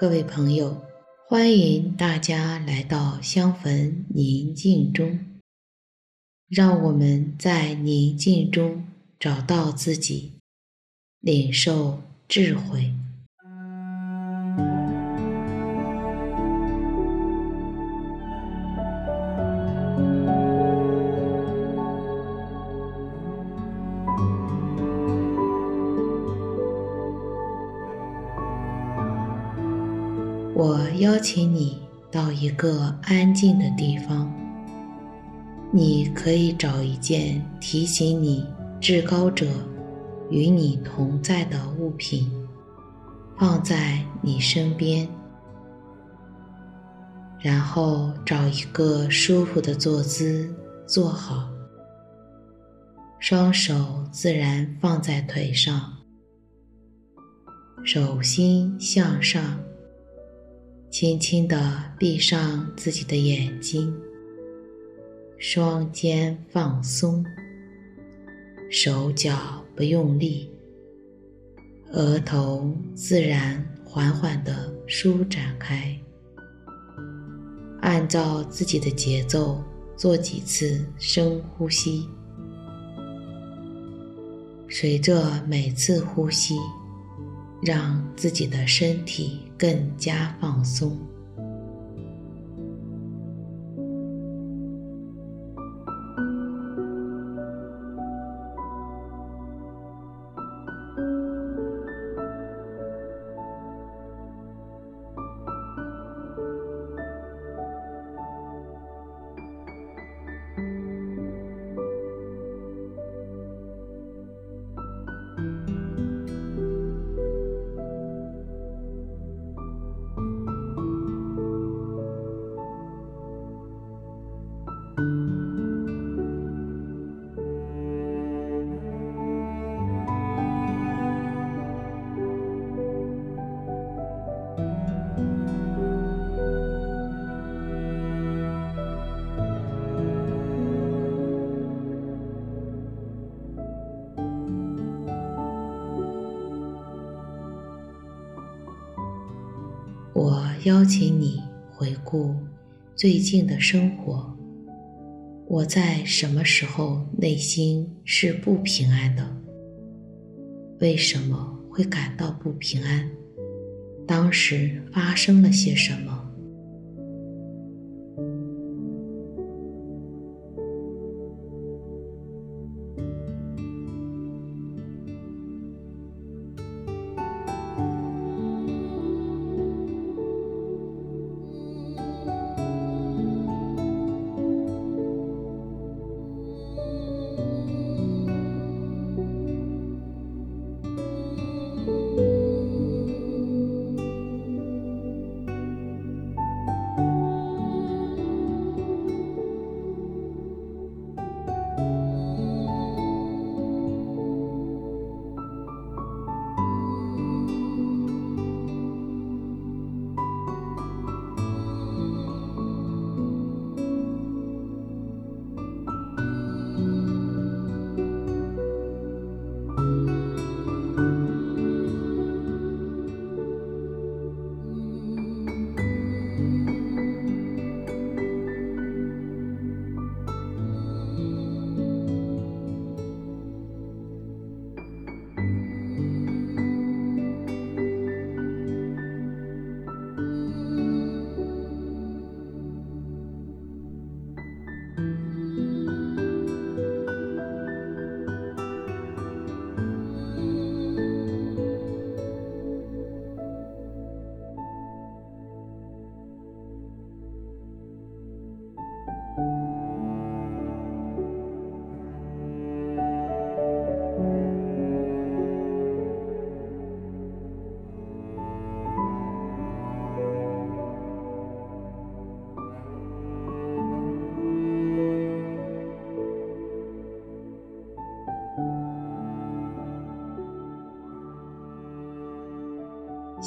各位朋友，欢迎大家来到香焚宁静中，让我们在宁静中找到自己，领受智慧。邀请你到一个安静的地方，你可以找一件提醒你至高者与你同在的物品，放在你身边，然后找一个舒服的坐姿坐好，双手自然放在腿上，手心向上。轻轻地闭上自己的眼睛，双肩放松，手脚不用力，额头自然缓缓地舒展开。按照自己的节奏做几次深呼吸，随着每次呼吸，让自己的身体更加放松。邀请你回顾最近的生活。我在什么时候内心是不平安的？为什么会感到不平安？当时发生了些什么？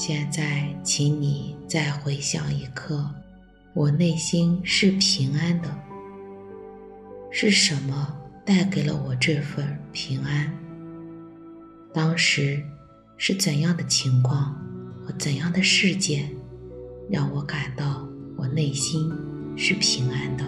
现在，请你再回想一刻，我内心是平安的。是什么带给了我这份平安？当时是怎样的情况和怎样的事件让我感到我内心是平安的。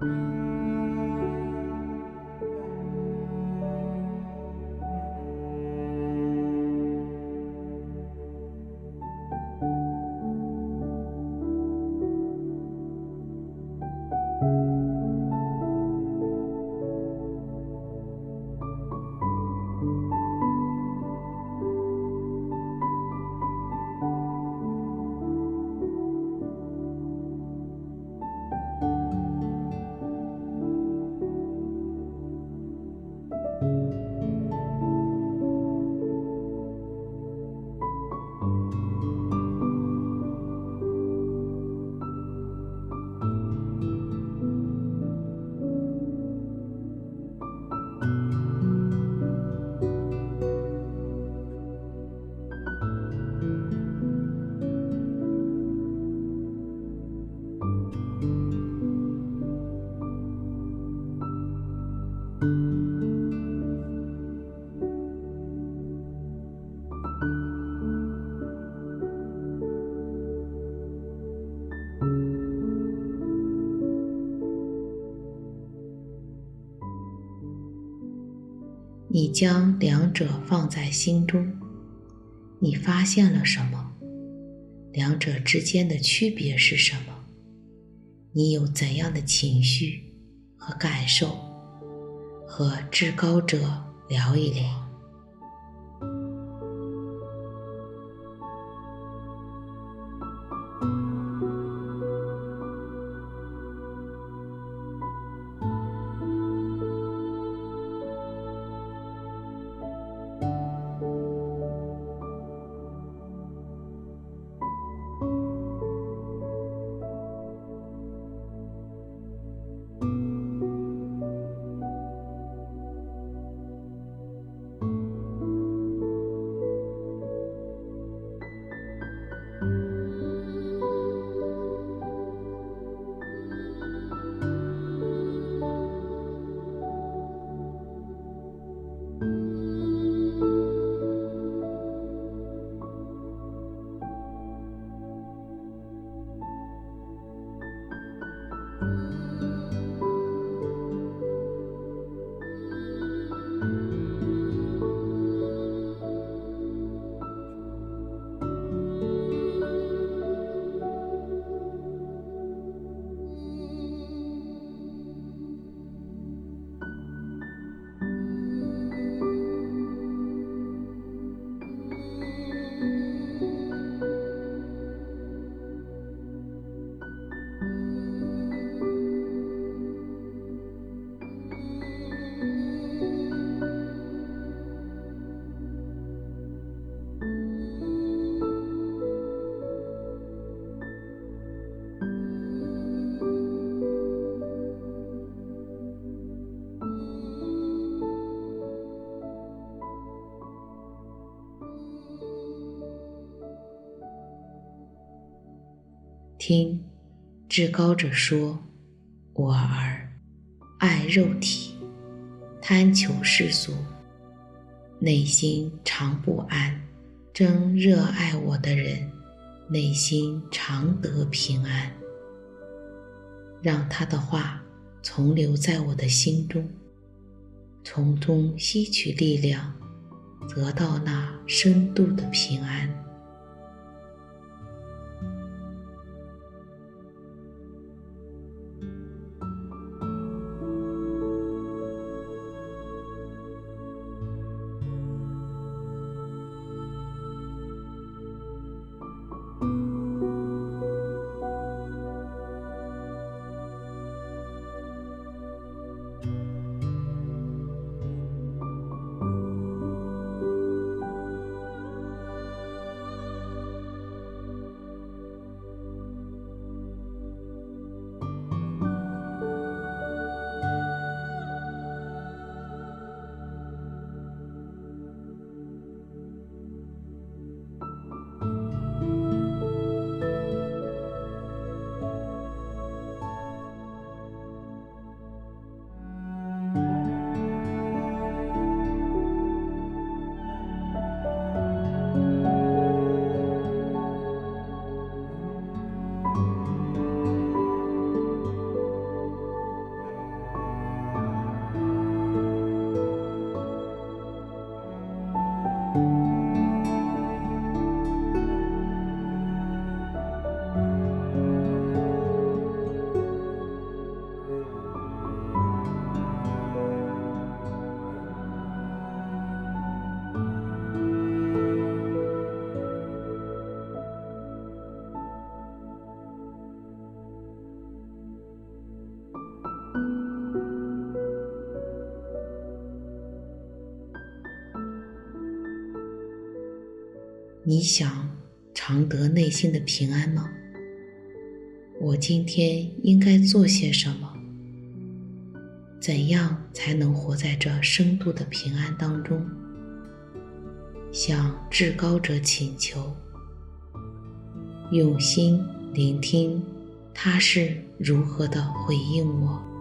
你将两者放在心中，你发现了什么？两者之间的区别是什么？你有怎样的情绪和感受？和至高者聊一聊。听，至高者说：“我儿，爱肉体，贪求世俗，内心常不安。真热爱我的人，内心常得平安。让他的话存留在我的心中，从中吸取力量，得到那深度的平安。”你想常得内心的平安吗？我今天应该做些什么？怎样才能活在这深度的平安当中？向至高者请求，用心聆听，他是如何的回应我。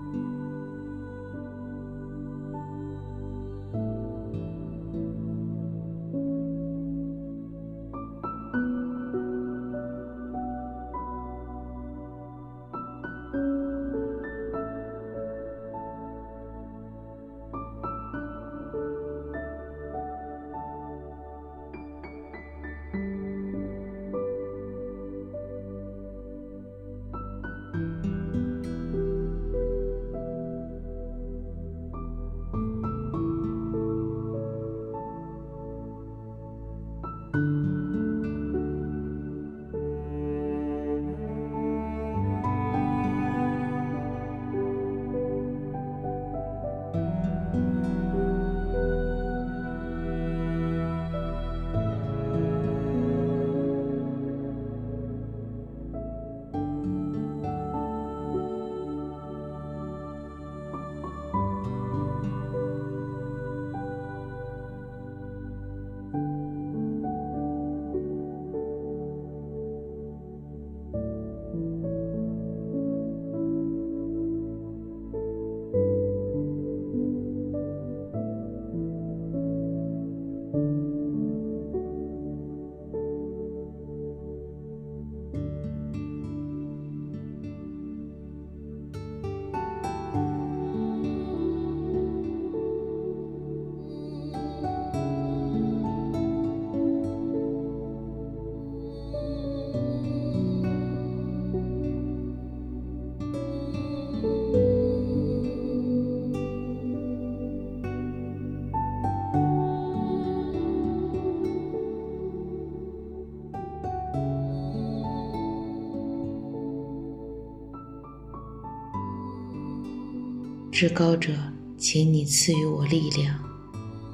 至高者，请你赐予我力量，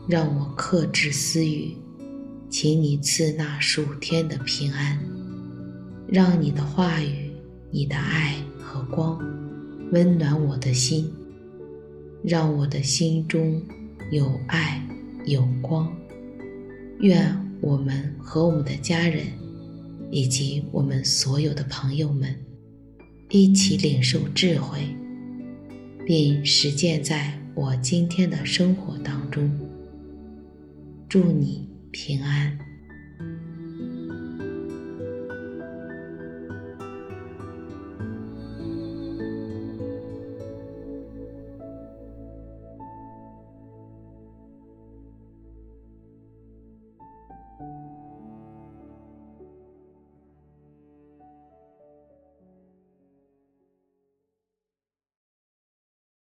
让我克制私欲；请你赐那数天的平安，让你的话语、你的爱和光温暖我的心，让我的心中有爱有光。愿我们和我们的家人，以及我们所有的朋友们，一起领受智慧。并实践在我今天的生活当中。祝你平安。